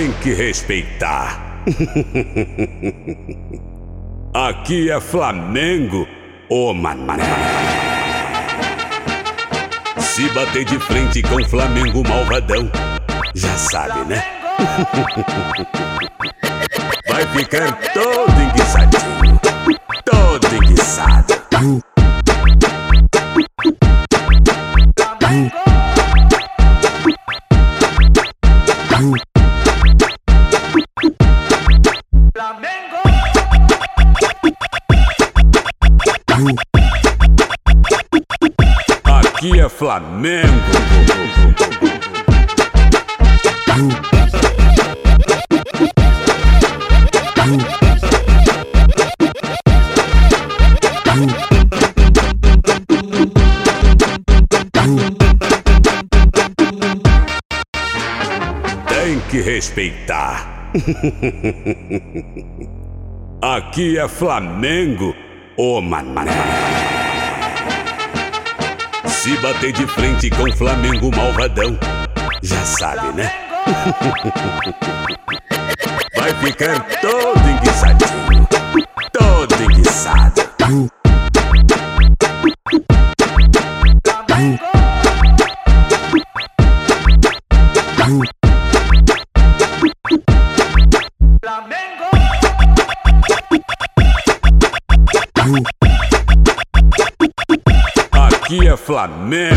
Tem que respeitar. Aqui é Flamengo, ô mané. Se bater de frente com Flamengo malvadão, já sabe, né? Vai ficar todo enguiçadinho, todo enguiçado. Aqui é Flamengo. Tem que respeitar. Aqui é Flamengo, ô mané. Se bater de frente com Flamengo malvadão, já sabe, né? Vai ficar todo enguiçadinho, Aqui é Flamengo.